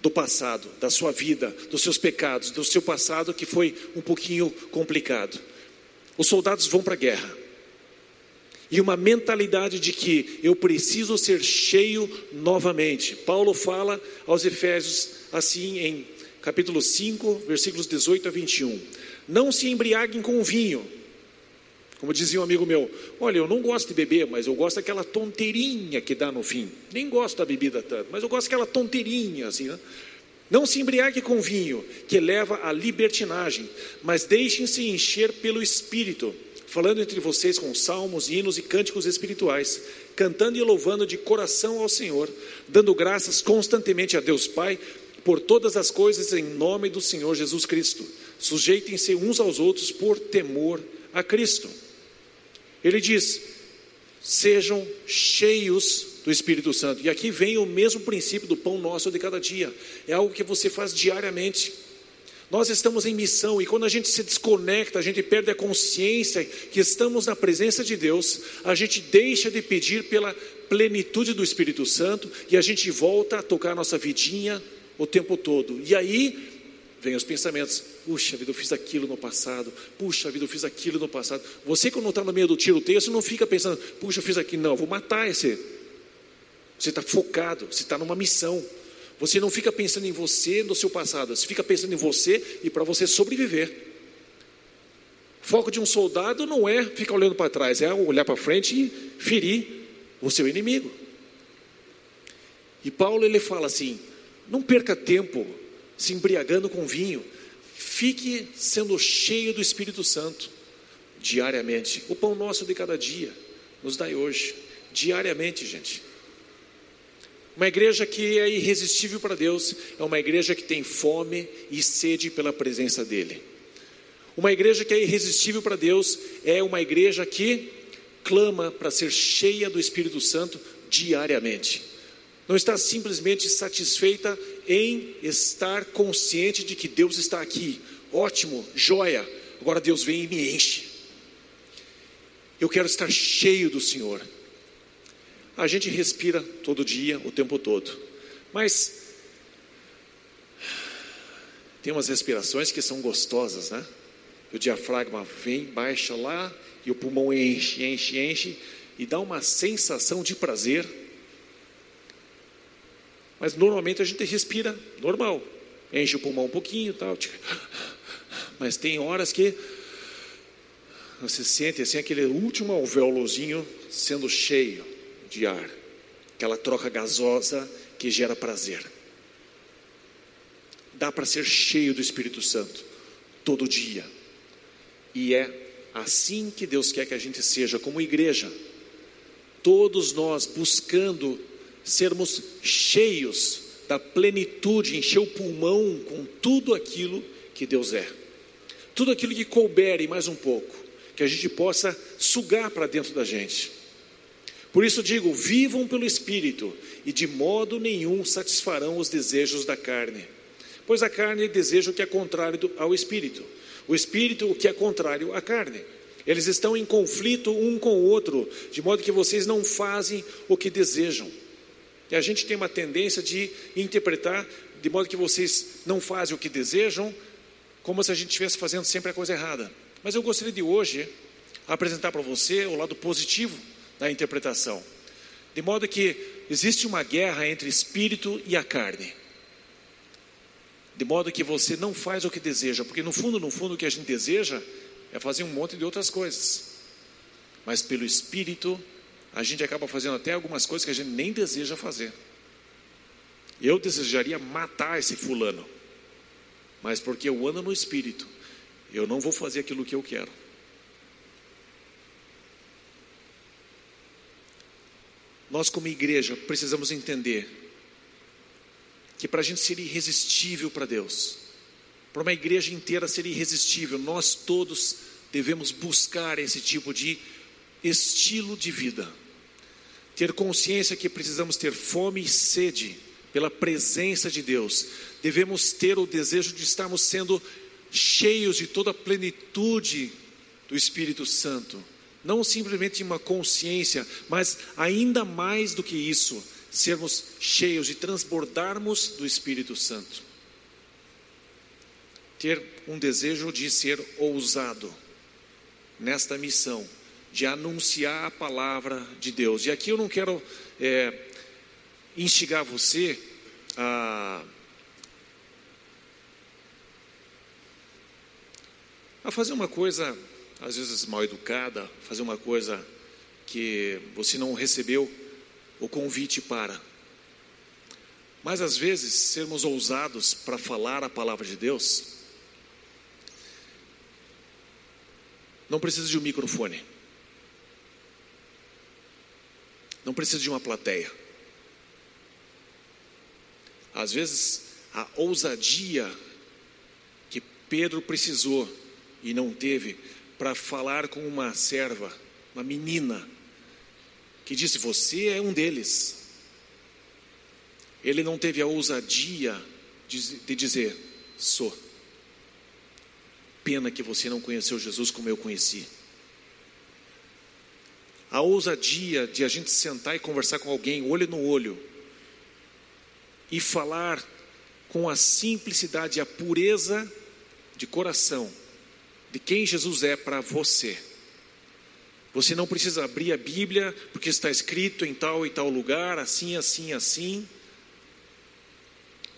do passado, da sua vida, dos seus pecados, do seu passado que foi um pouquinho complicado. Os soldados vão para a guerra e uma mentalidade de que eu preciso ser cheio novamente. Paulo fala aos Efésios assim em capítulo 5, versículos 18 a 21. Não se embriaguem com vinho. Como dizia um amigo meu, olha, eu não gosto de beber, mas eu gosto daquela tonteirinha que dá no fim. Nem gosto da bebida tanto, mas eu gosto daquela tonteirinha assim, né? Não se embriague com vinho, que leva à libertinagem, mas deixem-se encher pelo Espírito falando entre vocês com salmos, hinos e cânticos espirituais, cantando e louvando de coração ao Senhor, dando graças constantemente a Deus Pai por todas as coisas em nome do Senhor Jesus Cristo. Sujeitem-se uns aos outros por temor a Cristo. Ele diz: sejam cheios do Espírito Santo. E aqui vem o mesmo princípio do pão nosso de cada dia. É algo que você faz diariamente. Nós estamos em missão e quando a gente se desconecta, a gente perde a consciência que estamos na presença de Deus, a gente deixa de pedir pela plenitude do Espírito Santo e a gente volta a tocar a nossa vidinha o tempo todo. E aí vem os pensamentos: puxa vida, eu fiz aquilo no passado, puxa vida, eu fiz aquilo no passado. Você, quando está no meio do tiroteio, você não fica pensando: puxa, eu fiz aquilo, não, vou matar esse. Você está focado, você está numa missão. Você não fica pensando em você, no seu passado, você fica pensando em você e para você sobreviver. O foco de um soldado não é ficar olhando para trás, é olhar para frente e ferir o seu inimigo. E Paulo ele fala assim: não perca tempo se embriagando com vinho, fique sendo cheio do Espírito Santo diariamente. O pão nosso de cada dia nos dai hoje, diariamente, gente. Uma igreja que é irresistível para Deus é uma igreja que tem fome e sede pela presença dEle. Uma igreja que é irresistível para Deus é uma igreja que clama para ser cheia do Espírito Santo diariamente. Não está simplesmente satisfeita em estar consciente de que Deus está aqui. Ótimo, joia. Agora Deus vem e me enche. Eu quero estar cheio do Senhor. A gente respira todo dia, o tempo todo. Mas tem umas respirações que são gostosas, né? O diafragma vem, baixa lá, e o pulmão enche, enche, enche, e dá uma sensação de prazer. Mas normalmente a gente respira normal, enche o pulmão um pouquinho, tal. Mas tem horas que você sente assim aquele último alvéolozinho sendo cheio de ar, aquela troca gasosa que gera prazer. Dá para ser cheio do Espírito Santo todo dia. E é assim que Deus quer que a gente seja como igreja. Todos nós buscando sermos cheios da plenitude, encher o pulmão com tudo aquilo que Deus é. Tudo aquilo que couber e mais um pouco, que a gente possa sugar para dentro da gente. Por isso digo: vivam pelo Espírito, e de modo nenhum satisfarão os desejos da carne. Pois a carne deseja o que é contrário ao Espírito, o Espírito o que é contrário à carne. Eles estão em conflito um com o outro, de modo que vocês não fazem o que desejam. E a gente tem uma tendência de interpretar de modo que vocês não fazem o que desejam, como se a gente estivesse fazendo sempre a coisa errada. Mas eu gostaria de hoje apresentar para você o lado positivo da interpretação. De modo que existe uma guerra entre espírito e a carne. De modo que você não faz o que deseja, porque no fundo, no fundo, o que a gente deseja é fazer um monte de outras coisas. Mas pelo espírito, a gente acaba fazendo até algumas coisas que a gente nem deseja fazer. Eu desejaria matar esse fulano, mas porque eu ando no espírito, eu não vou fazer aquilo que eu quero. Nós, como igreja, precisamos entender que para a gente ser irresistível para Deus, para uma igreja inteira ser irresistível, nós todos devemos buscar esse tipo de estilo de vida. Ter consciência que precisamos ter fome e sede pela presença de Deus, devemos ter o desejo de estarmos sendo cheios de toda a plenitude do Espírito Santo. Não simplesmente uma consciência, mas ainda mais do que isso, sermos cheios e transbordarmos do Espírito Santo. Ter um desejo de ser ousado nesta missão, de anunciar a palavra de Deus. E aqui eu não quero é, instigar você a, a fazer uma coisa, às vezes mal educada, fazer uma coisa que você não recebeu o convite para. Mas às vezes, sermos ousados para falar a palavra de Deus, não precisa de um microfone, não precisa de uma plateia. Às vezes, a ousadia que Pedro precisou e não teve para falar com uma serva, uma menina, que disse: Você é um deles. Ele não teve a ousadia de dizer: Sou. Pena que você não conheceu Jesus como eu conheci. A ousadia de a gente sentar e conversar com alguém, olho no olho, e falar com a simplicidade e a pureza de coração de quem Jesus é para você. Você não precisa abrir a Bíblia, porque está escrito em tal e tal lugar, assim, assim, assim.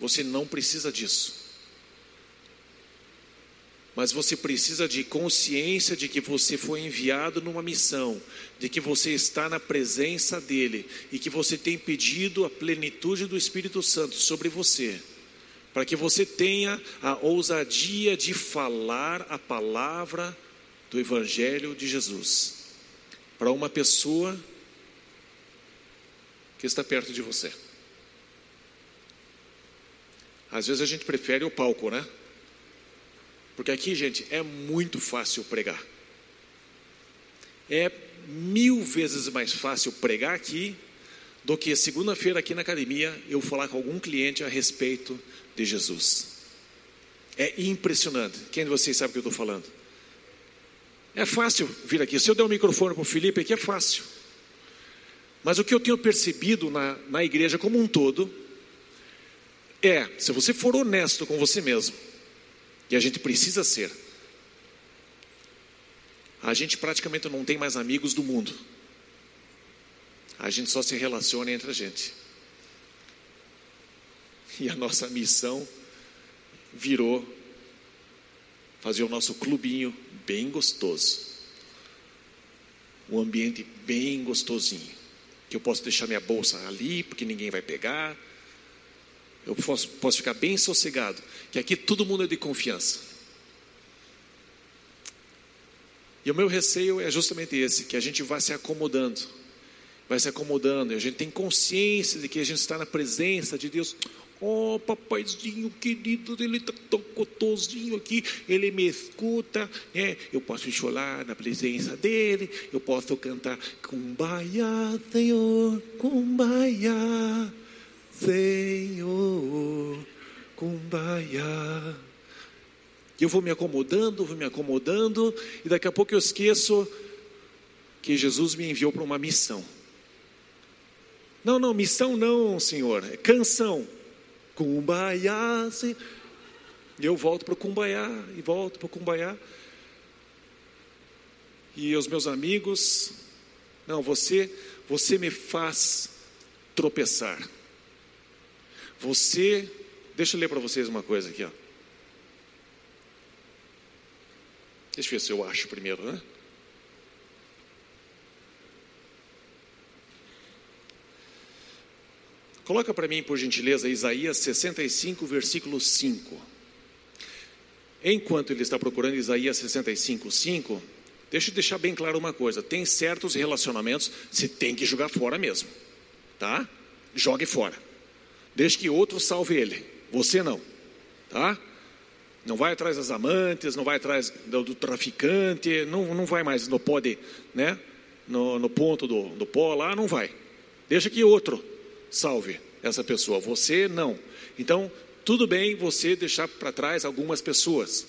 Você não precisa disso. Mas você precisa de consciência de que você foi enviado numa missão, de que você está na presença dEle e que você tem pedido a plenitude do Espírito Santo sobre você, para que você tenha a ousadia de falar a palavra do Evangelho de Jesus para uma pessoa que está perto de você. Às vezes a gente prefere o palco, né? Porque aqui, gente, é muito fácil pregar. É mil vezes mais fácil pregar aqui do que segunda-feira aqui na academia eu falar com algum cliente a respeito de Jesus. É impressionante. Quem de vocês sabe o que eu estou falando? É fácil vir aqui. Se eu der um microfone para o Felipe aqui, é fácil. Mas o que eu tenho percebido na, na igreja como um todo é: se você for honesto com você mesmo, e a gente precisa ser, a gente praticamente não tem mais amigos do mundo. A gente só se relaciona entre a gente. E a nossa missão virou fazer o nosso clubinho bem gostoso. Um ambiente bem gostosinho. Que eu posso deixar minha bolsa ali, porque ninguém vai pegar. Eu posso, posso ficar bem sossegado. Que aqui todo mundo é de confiança. E o meu receio é justamente esse: que a gente vai se acomodando. Vai se acomodando. E a gente tem consciência de que a gente está na presença de Deus. Oh, papaizinho querido, ele está tão gostosinho aqui, ele me escuta, né? eu posso chorar na presença dele, eu posso cantar Kumbaya, Senhor, Kumbaya, Senhor, Kumbaya. Eu vou me acomodando, vou me acomodando, e daqui a pouco eu esqueço que Jesus me enviou para uma missão. Não, não, missão não, Senhor, é canção. Kumbaya. E eu volto para o Kumbaya, e volto para o Kumbaya. E os meus amigos, não, você, você me faz tropeçar. Você, deixa eu ler para vocês uma coisa aqui, ó. Deixa eu ver se eu acho primeiro, né? Coloca para mim, por gentileza, Isaías 65, versículo 5. Enquanto ele está procurando Isaías 65, 5, deixa eu deixar bem claro uma coisa: tem certos relacionamentos, você tem que jogar fora mesmo, tá? Jogue fora. Deixe que outro salve ele, você não, tá? Não vai atrás das amantes, não vai atrás do, do traficante, não, não vai mais no pó de, né? No, no ponto do, do pó lá, não vai. Deixa que outro salve essa pessoa, você não. Então, tudo bem você deixar para trás algumas pessoas,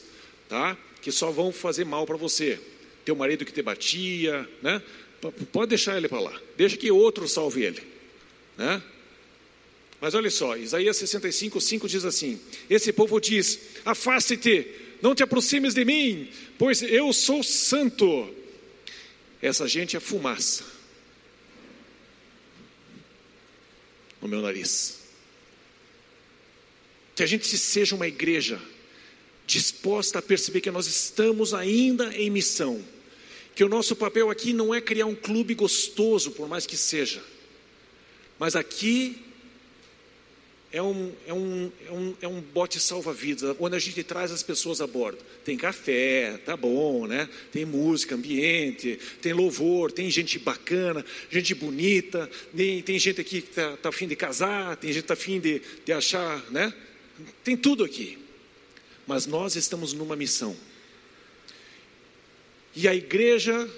tá? Que só vão fazer mal para você. Teu marido que te batia, né? Pode deixar ele para lá. Deixa que outro salve ele, né? Mas olha só, Isaías 65, 5 diz assim: Esse povo diz: Afaste-te, não te aproximes de mim, pois eu sou santo. Essa gente é fumaça no meu nariz. Que a gente seja uma igreja disposta a perceber que nós estamos ainda em missão. Que o nosso papel aqui não é criar um clube gostoso, por mais que seja. Mas aqui é um, é um, é um, é um bote salva-vidas, onde a gente traz as pessoas a bordo. Tem café, tá bom, né? Tem música, ambiente, tem louvor, tem gente bacana, gente bonita, tem, tem gente aqui que está tá afim de casar, tem gente que está afim de, de achar, né? Tem tudo aqui. Mas nós estamos numa missão. E a igreja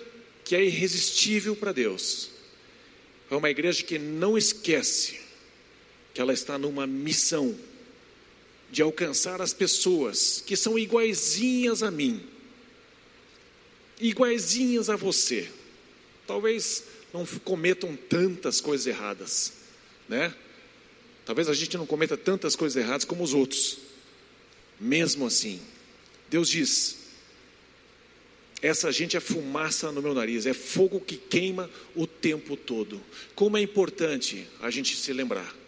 que é irresistível para Deus é uma igreja que não esquece que ela está numa missão de alcançar as pessoas que são iguaizinhas a mim, iguaizinhas a você. Talvez não cometam tantas coisas erradas, né? Talvez a gente não cometa tantas coisas erradas como os outros. Mesmo assim, Deus diz: essa gente é fumaça no meu nariz, é fogo que queima o tempo todo. Como é importante a gente se lembrar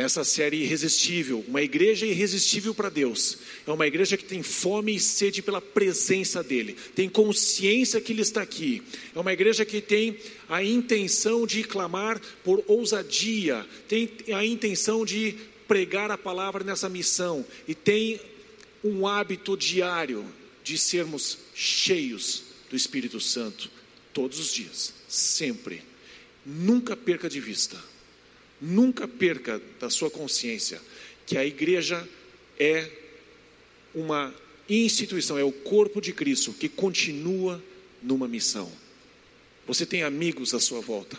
nessa série Irresistível, uma igreja irresistível para Deus. É uma igreja que tem fome e sede pela presença dEle, tem consciência que Ele está aqui. É uma igreja que tem a intenção de clamar por ousadia, tem a intenção de pregar a palavra nessa missão e tem um hábito diário de sermos cheios do Espírito Santo todos os dias, sempre. Nunca perca de vista Nunca perca da sua consciência que a igreja é uma instituição, é o corpo de Cristo que continua numa missão. Você tem amigos à sua volta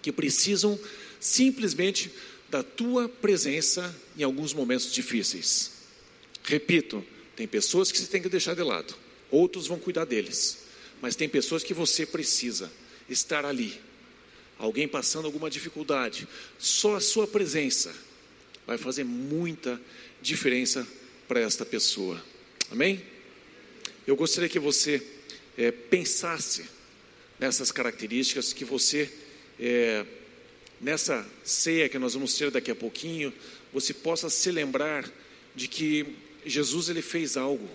que precisam simplesmente da tua presença em alguns momentos difíceis. Repito, tem pessoas que você tem que deixar de lado, outros vão cuidar deles, mas tem pessoas que você precisa estar ali alguém passando alguma dificuldade, só a sua presença vai fazer muita diferença para esta pessoa. Amém? Eu gostaria que você é, pensasse nessas características, que você, é, nessa ceia que nós vamos ter daqui a pouquinho, você possa se lembrar de que Jesus ele fez algo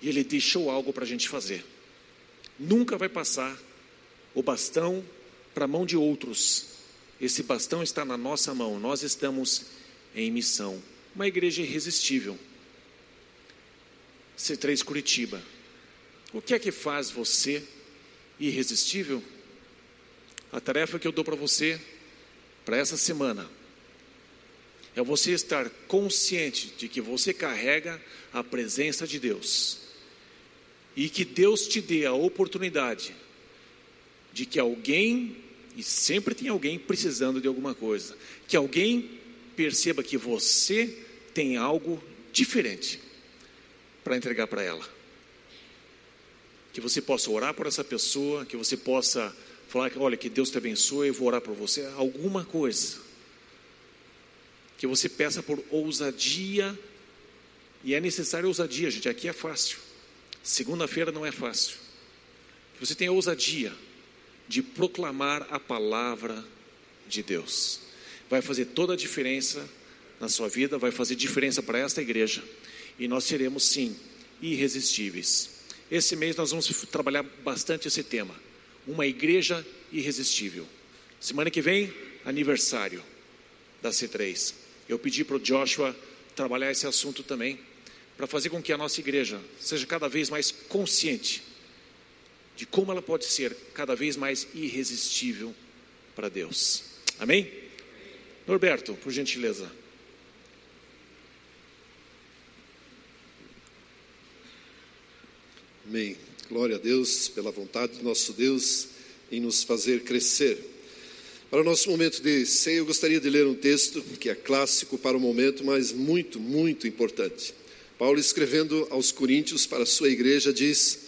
e ele deixou algo para a gente fazer. Nunca vai passar o bastão para a mão de outros. Esse bastão está na nossa mão, nós estamos em missão. Uma igreja irresistível. C3 Curitiba. O que é que faz você irresistível? A tarefa que eu dou para você para essa semana é você estar consciente de que você carrega a presença de Deus e que Deus te dê a oportunidade de que alguém e sempre tem alguém precisando de alguma coisa. Que alguém perceba que você tem algo diferente para entregar para ela. Que você possa orar por essa pessoa, que você possa falar que, olha, que Deus te abençoe, eu vou orar por você, alguma coisa. Que você peça por ousadia, e é necessário ousadia, gente, aqui é fácil. Segunda-feira não é fácil. Que você tenha ousadia de proclamar a palavra de Deus. Vai fazer toda a diferença na sua vida, vai fazer diferença para esta igreja. E nós seremos, sim, irresistíveis. Esse mês nós vamos trabalhar bastante esse tema. Uma igreja irresistível. Semana que vem, aniversário da C3. Eu pedi para o Joshua trabalhar esse assunto também, para fazer com que a nossa igreja seja cada vez mais consciente de como ela pode ser cada vez mais irresistível para Deus. Amém? Norberto, por gentileza. Amém. Glória a Deus pela vontade do nosso Deus em nos fazer crescer. Para o nosso momento de ceia, eu gostaria de ler um texto que é clássico para o momento, mas muito, muito importante. Paulo, escrevendo aos Coríntios para a sua igreja, diz: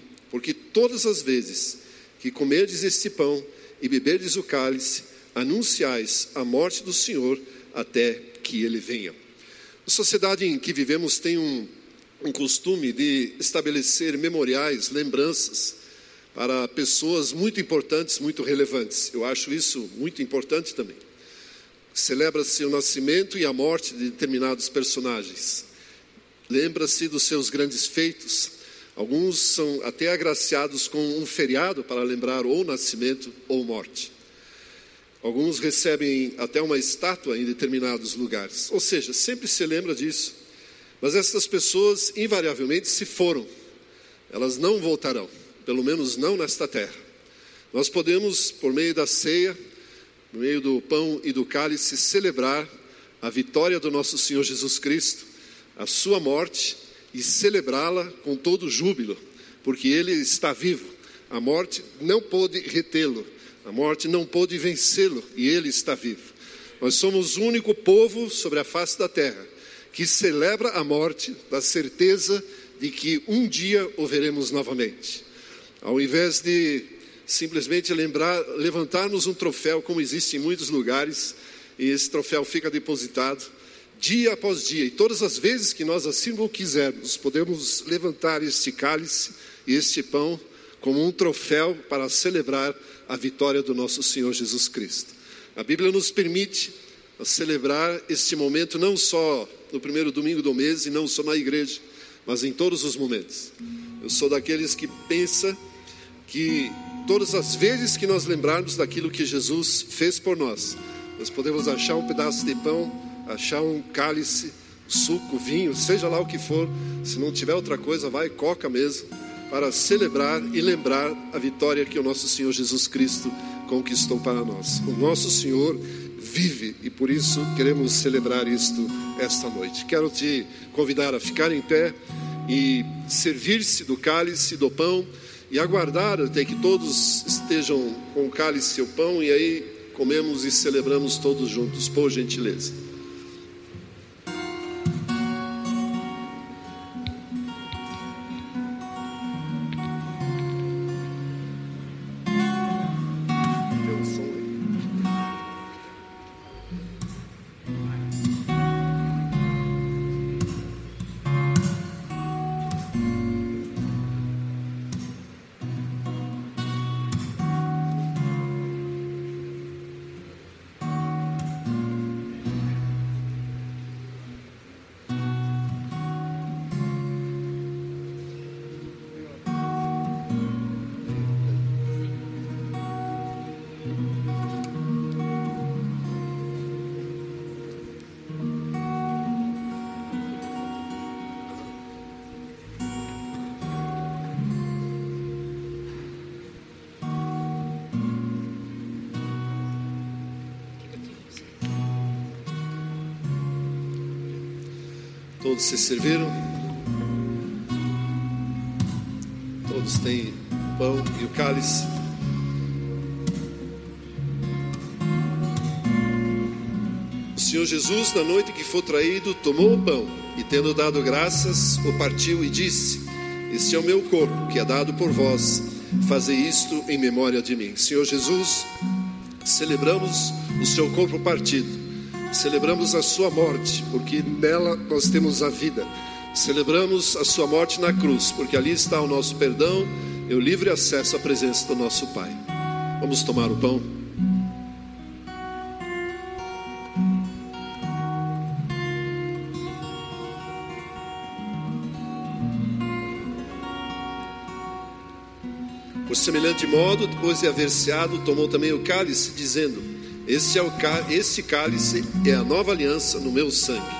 Porque todas as vezes que comerdes este pão e beberdes o cálice, anunciais a morte do Senhor até que ele venha. A sociedade em que vivemos tem um, um costume de estabelecer memoriais, lembranças, para pessoas muito importantes, muito relevantes. Eu acho isso muito importante também. Celebra-se o nascimento e a morte de determinados personagens. Lembra-se dos seus grandes feitos. Alguns são até agraciados com um feriado para lembrar ou nascimento ou morte. Alguns recebem até uma estátua em determinados lugares. Ou seja, sempre se lembra disso. Mas essas pessoas invariavelmente se foram. Elas não voltarão pelo menos não nesta terra. Nós podemos, por meio da ceia, por meio do pão e do cálice, celebrar a vitória do nosso Senhor Jesus Cristo, a sua morte e celebrá-la com todo júbilo, porque ele está vivo. A morte não pôde retê-lo, a morte não pôde vencê-lo e ele está vivo. Nós somos o único povo sobre a face da terra que celebra a morte da certeza de que um dia o veremos novamente. Ao invés de simplesmente lembrar, levantarmos um troféu, como existe em muitos lugares, e esse troféu fica depositado dia após dia, e todas as vezes que nós assim o quisermos, podemos levantar este cálice e este pão como um troféu para celebrar a vitória do nosso Senhor Jesus Cristo. A Bíblia nos permite celebrar este momento não só no primeiro domingo do mês e não só na igreja, mas em todos os momentos. Eu sou daqueles que pensa que todas as vezes que nós lembrarmos daquilo que Jesus fez por nós, nós podemos achar um pedaço de pão, achar um cálice, suco, vinho, seja lá o que for, se não tiver outra coisa, vai coca mesmo, para celebrar e lembrar a vitória que o nosso Senhor Jesus Cristo conquistou para nós. O nosso Senhor vive e por isso queremos celebrar isto esta noite. Quero te convidar a ficar em pé e servir-se do cálice, do pão e aguardar até que todos estejam com o cálice e o pão, e aí comemos e celebramos todos juntos, por gentileza. Todos se serviram? Todos têm o pão e o cálice. O Senhor Jesus, na noite que foi traído, tomou o pão e, tendo dado graças, o partiu e disse: Este é o meu corpo, que é dado por vós. Fazei isto em memória de mim. Senhor Jesus, celebramos o seu corpo partido Celebramos a sua morte, porque nela nós temos a vida. Celebramos a sua morte na cruz, porque ali está o nosso perdão e o livre acesso à presença do nosso Pai. Vamos tomar o pão. Por semelhante modo, depois de haver ceado, tomou também o cálice, dizendo: Este, é o, este cálice é a nova aliança no meu sangue.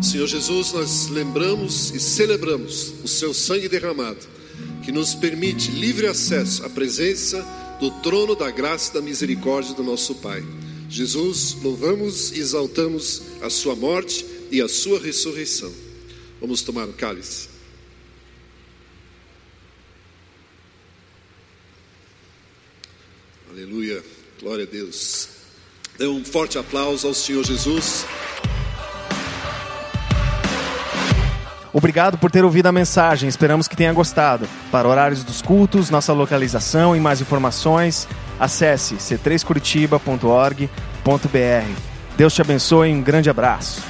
Senhor Jesus, nós lembramos e celebramos o seu sangue derramado, que nos permite livre acesso à presença do trono da graça e da misericórdia do nosso Pai. Jesus, louvamos e exaltamos a sua morte e a sua ressurreição. Vamos tomar o cálice. Aleluia, glória a Deus. Dê um forte aplauso ao Senhor Jesus. Obrigado por ter ouvido a mensagem, esperamos que tenha gostado. Para horários dos cultos, nossa localização e mais informações, acesse c3curitiba.org.br. Deus te abençoe e um grande abraço.